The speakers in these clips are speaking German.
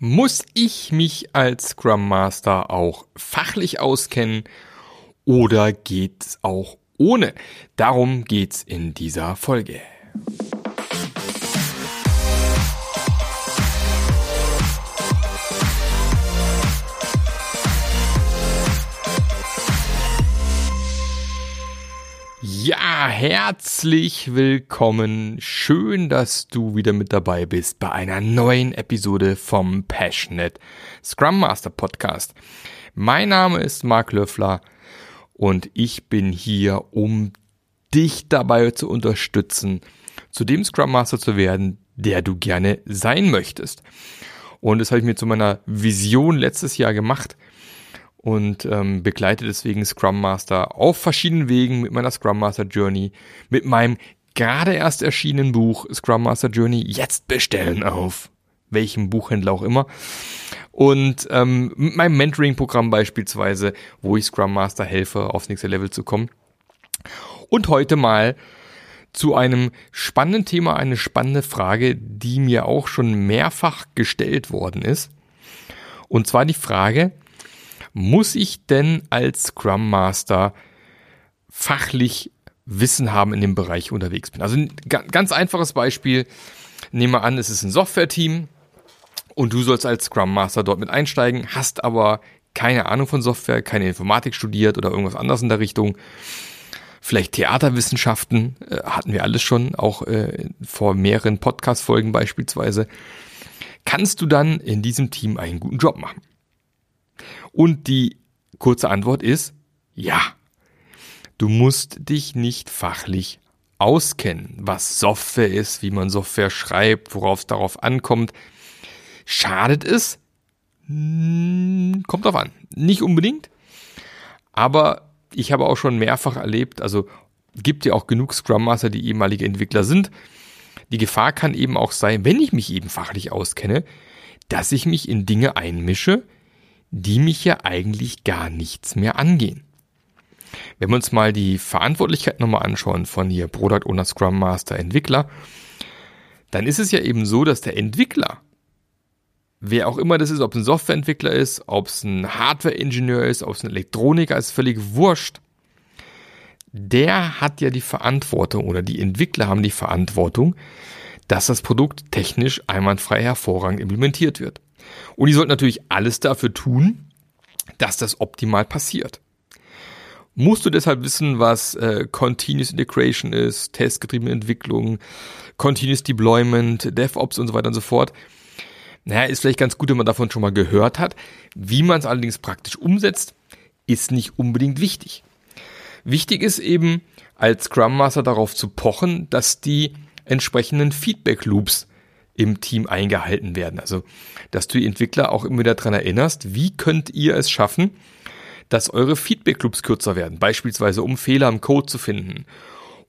Muss ich mich als Scrum Master auch fachlich auskennen oder geht's auch ohne? Darum geht's in dieser Folge. Ja, herzlich willkommen. Schön, dass du wieder mit dabei bist bei einer neuen Episode vom Passionate Scrum Master Podcast. Mein Name ist Mark Löffler und ich bin hier, um dich dabei zu unterstützen, zu dem Scrum Master zu werden, der du gerne sein möchtest. Und das habe ich mir zu meiner Vision letztes Jahr gemacht und ähm, begleite deswegen Scrum Master auf verschiedenen Wegen mit meiner Scrum Master Journey, mit meinem gerade erst erschienenen Buch Scrum Master Journey jetzt bestellen auf welchem Buchhändler auch immer. Und ähm, mit meinem Mentoring-Programm beispielsweise, wo ich Scrum Master helfe, aufs nächste Level zu kommen. Und heute mal zu einem spannenden Thema, eine spannende Frage, die mir auch schon mehrfach gestellt worden ist. Und zwar die Frage, muss ich denn als Scrum Master fachlich Wissen haben in dem Bereich unterwegs bin? Also ein ganz einfaches Beispiel. Nehmen wir an, es ist ein Software-Team und du sollst als Scrum Master dort mit einsteigen, hast aber keine Ahnung von Software, keine Informatik studiert oder irgendwas anderes in der Richtung. Vielleicht Theaterwissenschaften äh, hatten wir alles schon, auch äh, vor mehreren Podcast-Folgen beispielsweise. Kannst du dann in diesem Team einen guten Job machen? Und die kurze Antwort ist ja. Du musst dich nicht fachlich auskennen, was Software ist, wie man Software schreibt, worauf es darauf ankommt. Schadet es? Hm, kommt drauf an. Nicht unbedingt. Aber ich habe auch schon mehrfach erlebt, also gibt ja auch genug Scrum Master, die ehemalige Entwickler sind. Die Gefahr kann eben auch sein, wenn ich mich eben fachlich auskenne, dass ich mich in Dinge einmische, die mich ja eigentlich gar nichts mehr angehen. Wenn wir uns mal die Verantwortlichkeit nochmal anschauen von hier Product Owner, Scrum Master, Entwickler, dann ist es ja eben so, dass der Entwickler, wer auch immer das ist, ob es ein Softwareentwickler ist, ob es ein Hardware-Ingenieur ist, ob es ein Elektroniker ist, völlig wurscht. Der hat ja die Verantwortung oder die Entwickler haben die Verantwortung, dass das Produkt technisch einwandfrei hervorragend implementiert wird. Und die sollten natürlich alles dafür tun, dass das optimal passiert. Musst du deshalb wissen, was äh, Continuous Integration ist, testgetriebene Entwicklung, Continuous Deployment, DevOps und so weiter und so fort. Naja, ist vielleicht ganz gut, wenn man davon schon mal gehört hat. Wie man es allerdings praktisch umsetzt, ist nicht unbedingt wichtig. Wichtig ist eben, als Scrum Master darauf zu pochen, dass die entsprechenden Feedback Loops im Team eingehalten werden. Also, dass du die Entwickler auch immer wieder daran erinnerst, wie könnt ihr es schaffen, dass eure Feedback-Loops kürzer werden, beispielsweise um Fehler im Code zu finden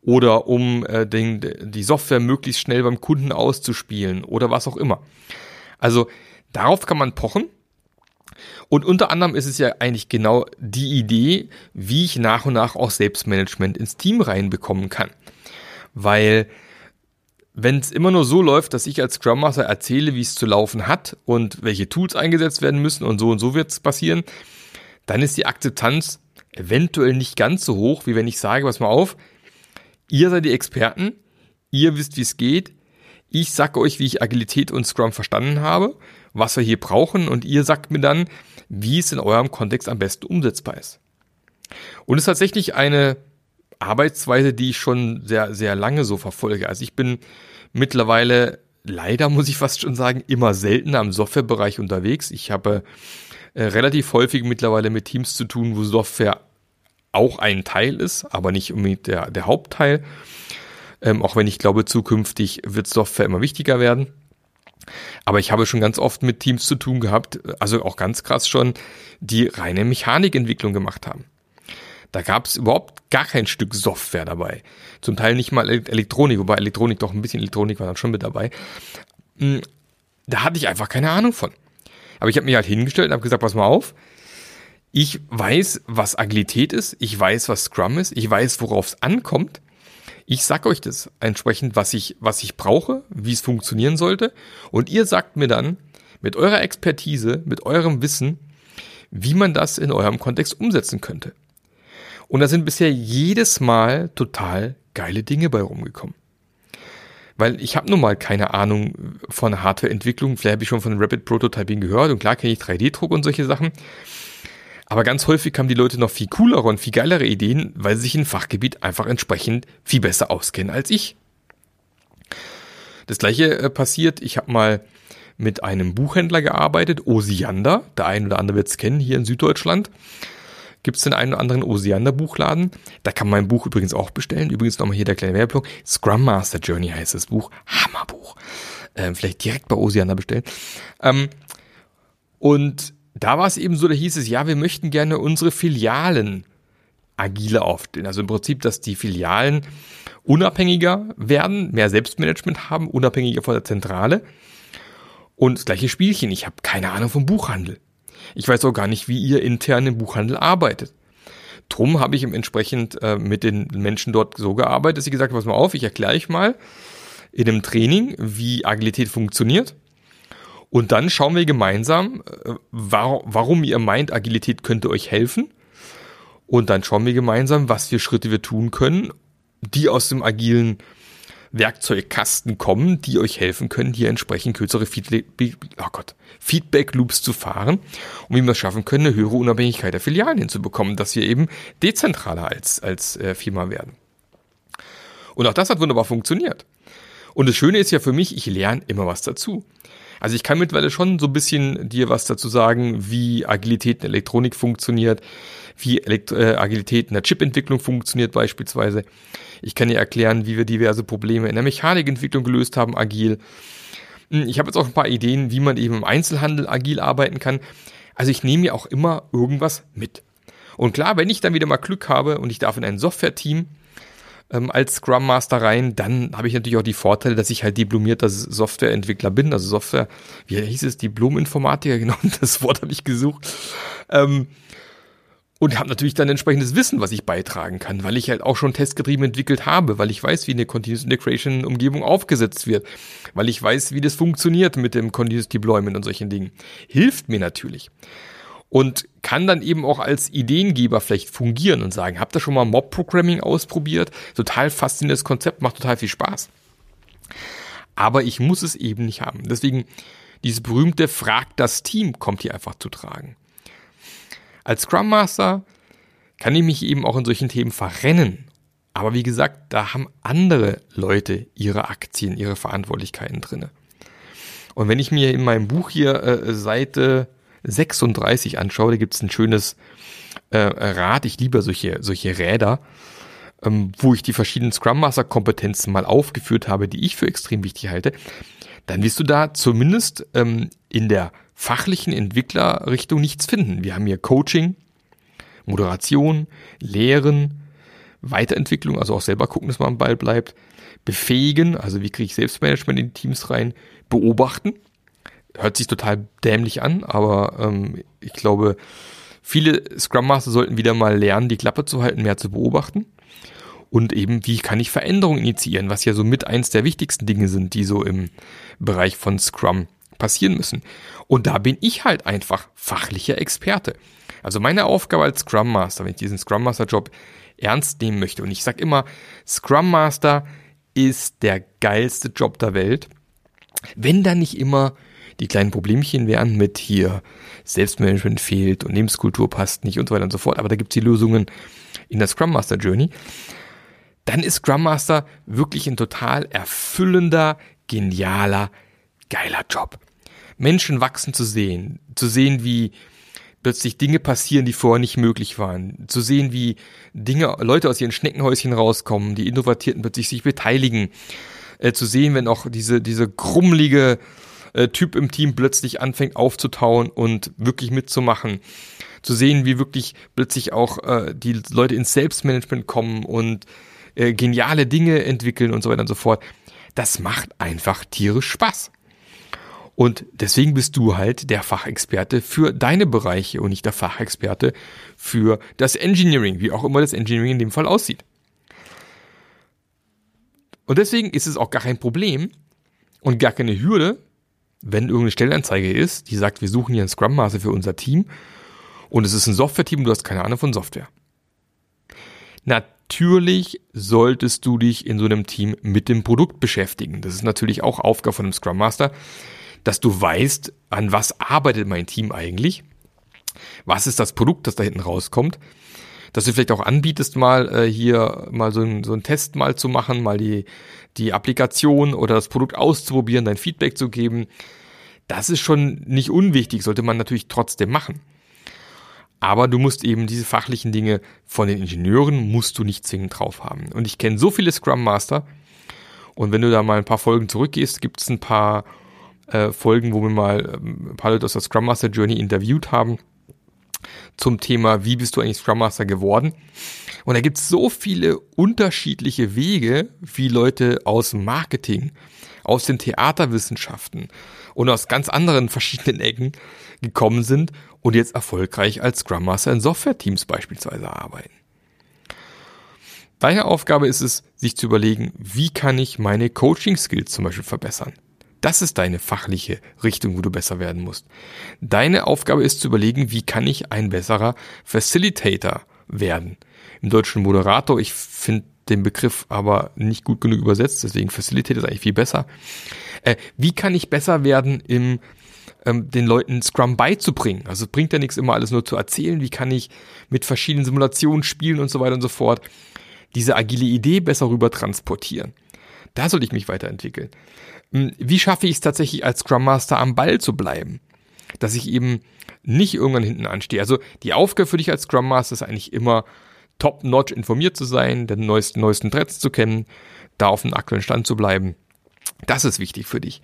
oder um äh, den, die Software möglichst schnell beim Kunden auszuspielen oder was auch immer. Also darauf kann man pochen. Und unter anderem ist es ja eigentlich genau die Idee, wie ich nach und nach auch Selbstmanagement ins Team reinbekommen kann. Weil wenn es immer nur so läuft, dass ich als Scrum Master erzähle, wie es zu laufen hat und welche Tools eingesetzt werden müssen und so und so wird es passieren, dann ist die Akzeptanz eventuell nicht ganz so hoch, wie wenn ich sage, pass mal auf, ihr seid die Experten, ihr wisst, wie es geht, ich sage euch, wie ich Agilität und Scrum verstanden habe, was wir hier brauchen und ihr sagt mir dann, wie es in eurem Kontext am besten umsetzbar ist. Und es ist tatsächlich eine Arbeitsweise, die ich schon sehr, sehr lange so verfolge. Also ich bin mittlerweile, leider muss ich fast schon sagen, immer seltener im Softwarebereich unterwegs. Ich habe äh, relativ häufig mittlerweile mit Teams zu tun, wo Software auch ein Teil ist, aber nicht unbedingt der, der Hauptteil. Ähm, auch wenn ich glaube, zukünftig wird Software immer wichtiger werden. Aber ich habe schon ganz oft mit Teams zu tun gehabt, also auch ganz krass schon, die reine Mechanikentwicklung gemacht haben. Da gab es überhaupt gar kein Stück Software dabei. Zum Teil nicht mal Elektronik, wobei Elektronik doch ein bisschen Elektronik war dann schon mit dabei. Hm, da hatte ich einfach keine Ahnung von. Aber ich habe mich halt hingestellt und habe gesagt, pass mal auf, ich weiß, was Agilität ist, ich weiß, was Scrum ist, ich weiß, worauf es ankommt. Ich sag euch das entsprechend, was ich, was ich brauche, wie es funktionieren sollte. Und ihr sagt mir dann, mit eurer Expertise, mit eurem Wissen, wie man das in eurem Kontext umsetzen könnte. Und da sind bisher jedes Mal total geile Dinge bei rumgekommen. Weil ich habe nun mal keine Ahnung von Hardwareentwicklung. Vielleicht habe ich schon von Rapid Prototyping gehört und klar kenne ich 3D-Druck und solche Sachen. Aber ganz häufig haben die Leute noch viel coolere und viel geilere Ideen, weil sie sich im Fachgebiet einfach entsprechend viel besser auskennen als ich. Das gleiche äh, passiert, ich habe mal mit einem Buchhändler gearbeitet, Osiander, der ein oder andere wird es kennen hier in Süddeutschland. Gibt es den einen oder anderen Osiander Buchladen? Da kann man mein Buch übrigens auch bestellen. Übrigens nochmal hier der kleine Werbeblock. Scrum Master Journey heißt das Buch. Hammerbuch. Ähm, vielleicht direkt bei Osiander bestellen. Ähm, und da war es eben so, da hieß es, ja, wir möchten gerne unsere Filialen agile aufstellen. Also im Prinzip, dass die Filialen unabhängiger werden, mehr Selbstmanagement haben, unabhängiger von der Zentrale. Und das gleiche Spielchen, ich habe keine Ahnung vom Buchhandel. Ich weiß auch gar nicht, wie ihr intern im Buchhandel arbeitet. Drum habe ich entsprechend äh, mit den Menschen dort so gearbeitet, dass ich gesagt habe, pass mal auf, ich erkläre euch mal in einem Training, wie Agilität funktioniert. Und dann schauen wir gemeinsam, äh, warum ihr meint, Agilität könnte euch helfen. Und dann schauen wir gemeinsam, was für Schritte wir tun können, die aus dem agilen Werkzeugkasten kommen, die euch helfen können, hier entsprechend kürzere Feedback, oh Feedback Loops zu fahren und wie wir es schaffen können, eine höhere Unabhängigkeit der Filialen hinzubekommen, dass wir eben dezentraler als, als äh, Firma werden. Und auch das hat wunderbar funktioniert. Und das Schöne ist ja für mich, ich lerne immer was dazu. Also ich kann mittlerweile schon so ein bisschen dir was dazu sagen, wie Agilität in Elektronik funktioniert, wie Elekt äh, Agilität in der Chipentwicklung funktioniert beispielsweise. Ich kann dir erklären, wie wir diverse Probleme in der Mechanikentwicklung gelöst haben, agil. Hm, ich habe jetzt auch ein paar Ideen, wie man eben im Einzelhandel agil arbeiten kann. Also ich nehme mir auch immer irgendwas mit. Und klar, wenn ich dann wieder mal Glück habe und ich darf in ein Software-Team ähm, als Scrum Master rein, dann habe ich natürlich auch die Vorteile, dass ich halt diplomierter Softwareentwickler bin, also Software, wie hieß es, Diplom-Informatiker, genau, das Wort habe ich gesucht. Ähm, und habe natürlich dann entsprechendes Wissen, was ich beitragen kann, weil ich halt auch schon testgetrieben entwickelt habe, weil ich weiß, wie eine Continuous Integration Umgebung aufgesetzt wird, weil ich weiß, wie das funktioniert mit dem Continuous Deployment und solchen Dingen. Hilft mir natürlich und kann dann eben auch als Ideengeber vielleicht fungieren und sagen, habt ihr schon mal Mob-Programming ausprobiert? Total faszinierendes Konzept, macht total viel Spaß. Aber ich muss es eben nicht haben. Deswegen dieses berühmte Frag das Team kommt hier einfach zu tragen. Als Scrum Master kann ich mich eben auch in solchen Themen verrennen. Aber wie gesagt, da haben andere Leute ihre Aktien, ihre Verantwortlichkeiten drinne. Und wenn ich mir in meinem Buch hier äh, Seite 36 anschaue, da gibt es ein schönes äh, Rad. Ich liebe solche, solche Räder, ähm, wo ich die verschiedenen Scrum Master Kompetenzen mal aufgeführt habe, die ich für extrem wichtig halte. Dann wirst du da zumindest ähm, in der fachlichen Entwicklerrichtung nichts finden. Wir haben hier Coaching, Moderation, Lehren, Weiterentwicklung, also auch selber gucken, dass man am Ball bleibt, befähigen, also wie kriege ich Selbstmanagement in die Teams rein, beobachten, hört sich total dämlich an, aber ähm, ich glaube, viele Scrum Master sollten wieder mal lernen, die Klappe zu halten, mehr zu beobachten. Und eben, wie kann ich Veränderungen initiieren, was ja so mit eins der wichtigsten Dinge sind, die so im Bereich von Scrum passieren müssen. Und da bin ich halt einfach fachlicher Experte. Also meine Aufgabe als Scrum Master, wenn ich diesen Scrum Master Job ernst nehmen möchte, und ich sage immer, Scrum Master ist der geilste Job der Welt, wenn da nicht immer die kleinen Problemchen wären mit hier Selbstmanagement fehlt und Lebenskultur passt nicht und so weiter und so fort. Aber da gibt's die Lösungen in der Scrum Master Journey. Dann ist Scrum Master wirklich ein total erfüllender, genialer, geiler Job. Menschen wachsen zu sehen, zu sehen, wie plötzlich Dinge passieren, die vorher nicht möglich waren, zu sehen, wie Dinge, Leute aus ihren Schneckenhäuschen rauskommen, die Innovatierten plötzlich sich beteiligen, äh, zu sehen, wenn auch diese, diese krummelige äh, Typ im Team plötzlich anfängt aufzutauen und wirklich mitzumachen. Zu sehen, wie wirklich plötzlich auch äh, die Leute ins Selbstmanagement kommen und äh, geniale Dinge entwickeln und so weiter und so fort. Das macht einfach tierisch Spaß. Und deswegen bist du halt der Fachexperte für deine Bereiche und nicht der Fachexperte für das Engineering, wie auch immer das Engineering in dem Fall aussieht. Und deswegen ist es auch gar kein Problem und gar keine Hürde, wenn irgendeine Stellenanzeige ist, die sagt, wir suchen hier einen Scrum Master für unser Team und es ist ein Software-Team und du hast keine Ahnung von Software. Natürlich solltest du dich in so einem Team mit dem Produkt beschäftigen. Das ist natürlich auch Aufgabe von einem Scrum Master, dass du weißt, an was arbeitet mein Team eigentlich, was ist das Produkt, das da hinten rauskommt, dass du vielleicht auch anbietest, mal äh, hier mal so, ein, so einen Test mal zu machen, mal die, die Applikation oder das Produkt auszuprobieren, dein Feedback zu geben. Das ist schon nicht unwichtig, sollte man natürlich trotzdem machen. Aber du musst eben diese fachlichen Dinge von den Ingenieuren musst du nicht zwingend drauf haben. Und ich kenne so viele Scrum Master. Und wenn du da mal ein paar Folgen zurückgehst, gibt es ein paar äh, Folgen, wo wir mal ähm, Leute aus der Scrum Master Journey interviewt haben zum Thema, wie bist du eigentlich Scrum Master geworden? Und da gibt es so viele unterschiedliche Wege, wie Leute aus Marketing, aus den Theaterwissenschaften und aus ganz anderen verschiedenen Ecken gekommen sind und jetzt erfolgreich als Scrum Master in Software-Teams beispielsweise arbeiten. Deine Aufgabe ist es, sich zu überlegen, wie kann ich meine Coaching-Skills zum Beispiel verbessern? Das ist deine fachliche Richtung, wo du besser werden musst. Deine Aufgabe ist zu überlegen, wie kann ich ein besserer Facilitator werden? Im deutschen Moderator, ich finde den Begriff aber nicht gut genug übersetzt, deswegen Facilitator ist eigentlich viel besser. Äh, wie kann ich besser werden im ähm, den Leuten Scrum beizubringen. Also es bringt ja nichts immer alles nur zu erzählen, wie kann ich mit verschiedenen Simulationen spielen und so weiter und so fort, diese agile Idee besser rüber transportieren. Da sollte ich mich weiterentwickeln. Hm, wie schaffe ich es tatsächlich als Scrum Master am Ball zu bleiben? Dass ich eben nicht irgendwann hinten anstehe. Also die Aufgabe für dich als Scrum Master ist eigentlich immer top-notch informiert zu sein, den neuesten, neuesten Threads zu kennen, da auf dem aktuellen Stand zu bleiben. Das ist wichtig für dich.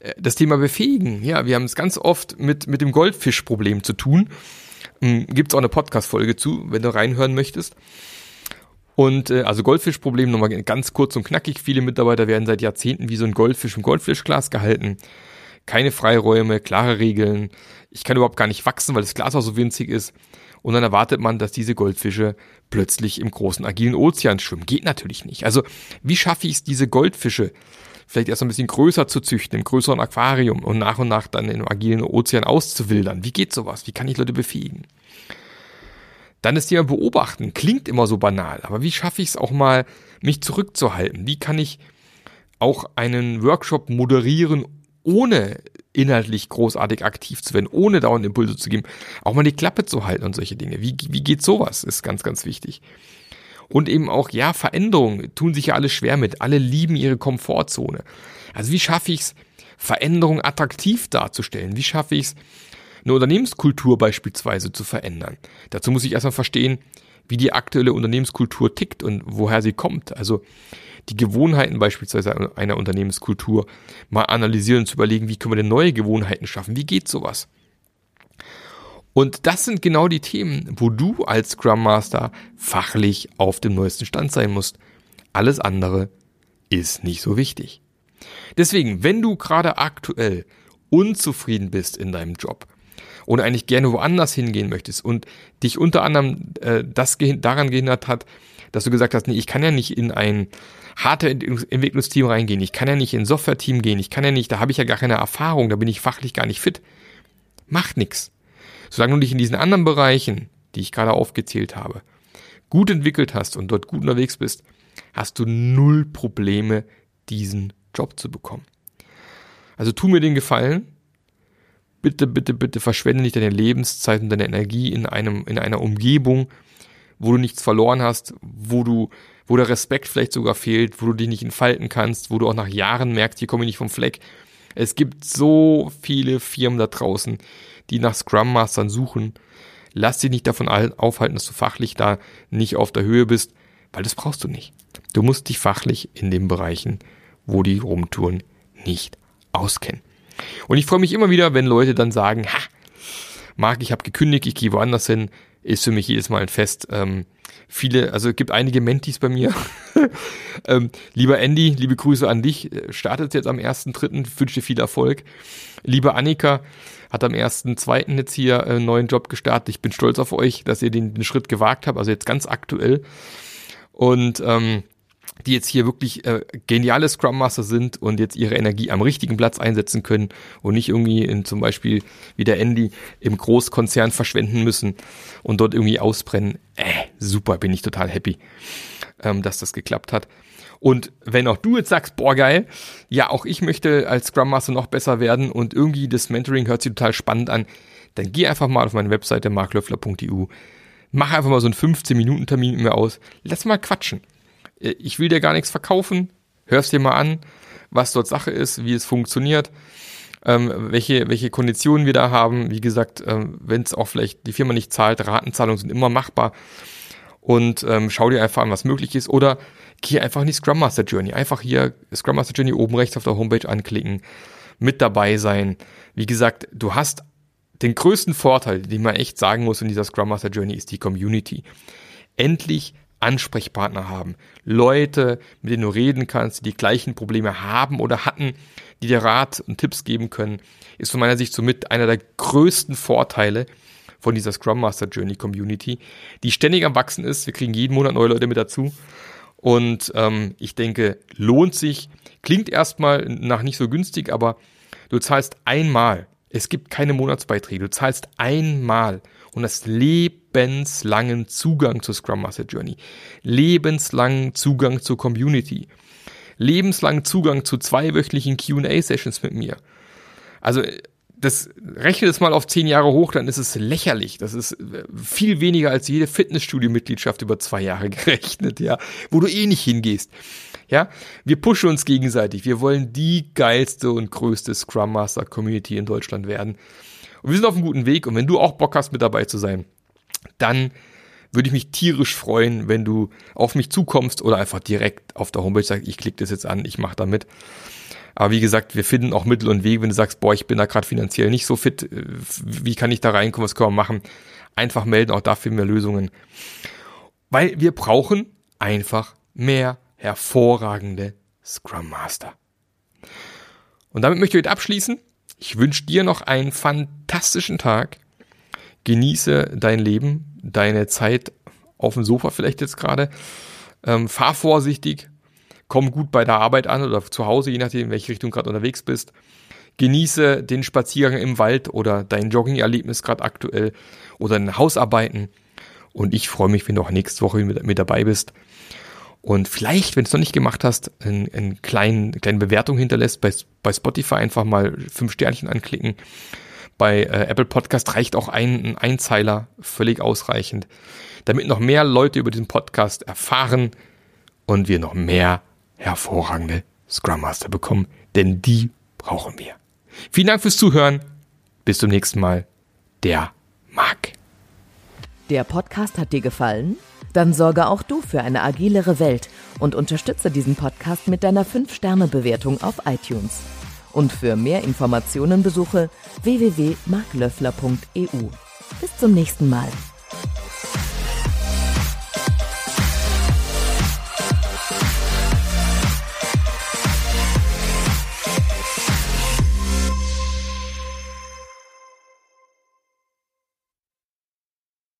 Äh, das Thema Befähigen, ja, wir haben es ganz oft mit, mit dem Goldfischproblem zu tun. Hm, Gibt es auch eine Podcast-Folge zu, wenn du reinhören möchtest. Und äh, also Goldfischproblem nochmal ganz kurz und knackig. Viele Mitarbeiter werden seit Jahrzehnten wie so ein Goldfisch im Goldfischglas gehalten. Keine Freiräume, klare Regeln. Ich kann überhaupt gar nicht wachsen, weil das Glas auch so winzig ist. Und dann erwartet man, dass diese Goldfische plötzlich im großen agilen Ozean schwimmen. Geht natürlich nicht. Also wie schaffe ich es, diese Goldfische vielleicht erst ein bisschen größer zu züchten, im größeren Aquarium und nach und nach dann im agilen Ozean auszuwildern? Wie geht sowas? Wie kann ich Leute befähigen? Dann ist Thema Beobachten. Klingt immer so banal, aber wie schaffe ich es auch mal, mich zurückzuhalten? Wie kann ich auch einen Workshop moderieren, ohne inhaltlich großartig aktiv zu werden, ohne dauernd Impulse zu geben, auch mal die Klappe zu halten und solche Dinge. Wie, wie geht sowas? Ist ganz, ganz wichtig. Und eben auch, ja, Veränderungen tun sich ja alle schwer mit. Alle lieben ihre Komfortzone. Also wie schaffe ich es, Veränderungen attraktiv darzustellen? Wie schaffe ich es, eine Unternehmenskultur beispielsweise zu verändern. Dazu muss ich erstmal verstehen, wie die aktuelle Unternehmenskultur tickt und woher sie kommt. Also die Gewohnheiten beispielsweise einer Unternehmenskultur mal analysieren und zu überlegen, wie können wir denn neue Gewohnheiten schaffen? Wie geht sowas? Und das sind genau die Themen, wo du als Scrum Master fachlich auf dem neuesten Stand sein musst. Alles andere ist nicht so wichtig. Deswegen, wenn du gerade aktuell unzufrieden bist in deinem Job, und eigentlich gerne woanders hingehen möchtest und dich unter anderem äh, das daran gehindert hat, dass du gesagt hast, nee, ich kann ja nicht in ein Hardware-Entwicklungsteam reingehen, ich kann ja nicht in ein Software-Team gehen, ich kann ja nicht, da habe ich ja gar keine Erfahrung, da bin ich fachlich gar nicht fit. Macht nix. Solange du dich in diesen anderen Bereichen, die ich gerade aufgezählt habe, gut entwickelt hast und dort gut unterwegs bist, hast du null Probleme, diesen Job zu bekommen. Also tu mir den Gefallen, bitte, bitte, bitte verschwende nicht deine Lebenszeit und deine Energie in einem, in einer Umgebung, wo du nichts verloren hast, wo du, wo der Respekt vielleicht sogar fehlt, wo du dich nicht entfalten kannst, wo du auch nach Jahren merkst, hier komme ich nicht vom Fleck. Es gibt so viele Firmen da draußen, die nach Scrum Mastern suchen. Lass dich nicht davon aufhalten, dass du fachlich da nicht auf der Höhe bist, weil das brauchst du nicht. Du musst dich fachlich in den Bereichen, wo die rumtouren, nicht auskennen. Und ich freue mich immer wieder, wenn Leute dann sagen, ha, Marc, ich habe gekündigt, ich gehe woanders hin, ist für mich jedes Mal ein Fest. Ähm, viele, also es gibt einige Mentis bei mir. ähm, lieber Andy, liebe Grüße an dich. Startet jetzt am 1.3., wünsche dir viel Erfolg. Liebe Annika, hat am 1.2. jetzt hier einen neuen Job gestartet. Ich bin stolz auf euch, dass ihr den, den Schritt gewagt habt, also jetzt ganz aktuell. Und ähm, die jetzt hier wirklich äh, geniale Scrum Master sind und jetzt ihre Energie am richtigen Platz einsetzen können und nicht irgendwie in zum Beispiel wie der Andy im Großkonzern verschwenden müssen und dort irgendwie ausbrennen. Äh, super, bin ich total happy, ähm, dass das geklappt hat. Und wenn auch du jetzt sagst, boah geil, ja, auch ich möchte als Scrum Master noch besser werden und irgendwie das Mentoring hört sich total spannend an, dann geh einfach mal auf meine Webseite marklöffler.eu, mach einfach mal so einen 15-Minuten-Termin mit mir aus, lass mal quatschen. Äh, ich will dir gar nichts verkaufen, hörst dir mal an, was dort Sache ist, wie es funktioniert, ähm, welche, welche Konditionen wir da haben. Wie gesagt, ähm, wenn es auch vielleicht die Firma nicht zahlt, Ratenzahlungen sind immer machbar. Und ähm, schau dir einfach an, was möglich ist. Oder geh einfach in die Scrum Master Journey. Einfach hier Scrum Master Journey oben rechts auf der Homepage anklicken, mit dabei sein. Wie gesagt, du hast den größten Vorteil, den man echt sagen muss in dieser Scrum Master Journey, ist die Community. Endlich Ansprechpartner haben. Leute, mit denen du reden kannst, die die gleichen Probleme haben oder hatten, die dir Rat und Tipps geben können, ist von meiner Sicht somit einer der größten Vorteile von dieser Scrum Master Journey Community, die ständig am Wachsen ist. Wir kriegen jeden Monat neue Leute mit dazu. Und ähm, ich denke, lohnt sich. Klingt erstmal nach nicht so günstig, aber du zahlst einmal. Es gibt keine Monatsbeiträge. Du zahlst einmal und hast lebenslangen Zugang zur Scrum Master Journey, lebenslangen Zugang zur Community, lebenslangen Zugang zu zweiwöchentlichen Q&A-Sessions mit mir. Also das rechne es mal auf zehn Jahre hoch, dann ist es lächerlich. Das ist äh, viel weniger als jede Fitnessstudio-Mitgliedschaft über zwei Jahre gerechnet, ja, wo du eh nicht hingehst. Ja, wir pushen uns gegenseitig. Wir wollen die geilste und größte Scrum Master Community in Deutschland werden. Und wir sind auf einem guten Weg. Und wenn du auch Bock hast, mit dabei zu sein, dann würde ich mich tierisch freuen, wenn du auf mich zukommst oder einfach direkt auf der Homepage sagst, ich klicke das jetzt an, ich mache damit. Aber wie gesagt, wir finden auch Mittel und Wege, wenn du sagst, boah, ich bin da gerade finanziell nicht so fit, wie kann ich da reinkommen, was können wir machen? Einfach melden, auch dafür mehr Lösungen. Weil wir brauchen einfach mehr hervorragende Scrum Master. Und damit möchte ich heute abschließen. Ich wünsche dir noch einen fantastischen Tag. Genieße dein Leben, deine Zeit auf dem Sofa vielleicht jetzt gerade. Ähm, fahr vorsichtig, komm gut bei der Arbeit an oder zu Hause, je nachdem, in welche Richtung gerade unterwegs bist. Genieße den Spaziergang im Wald oder dein Jogging-Erlebnis gerade aktuell oder deine Hausarbeiten. Und ich freue mich, wenn du auch nächste Woche mit, mit dabei bist. Und vielleicht, wenn du es noch nicht gemacht hast, eine ein kleinen, eine kleine Bewertung hinterlässt, bei, bei Spotify einfach mal fünf Sternchen anklicken. Bei äh, Apple Podcast reicht auch ein, ein Einzeiler völlig ausreichend, damit noch mehr Leute über diesen Podcast erfahren und wir noch mehr hervorragende Scrum Master bekommen, denn die brauchen wir. Vielen Dank fürs Zuhören. Bis zum nächsten Mal. Der Marc. Der Podcast hat dir gefallen? Dann sorge auch du für eine agilere Welt und unterstütze diesen Podcast mit deiner 5-Sterne-Bewertung auf iTunes. Und für mehr Informationen besuche www.marklöffler.eu. Bis zum nächsten Mal.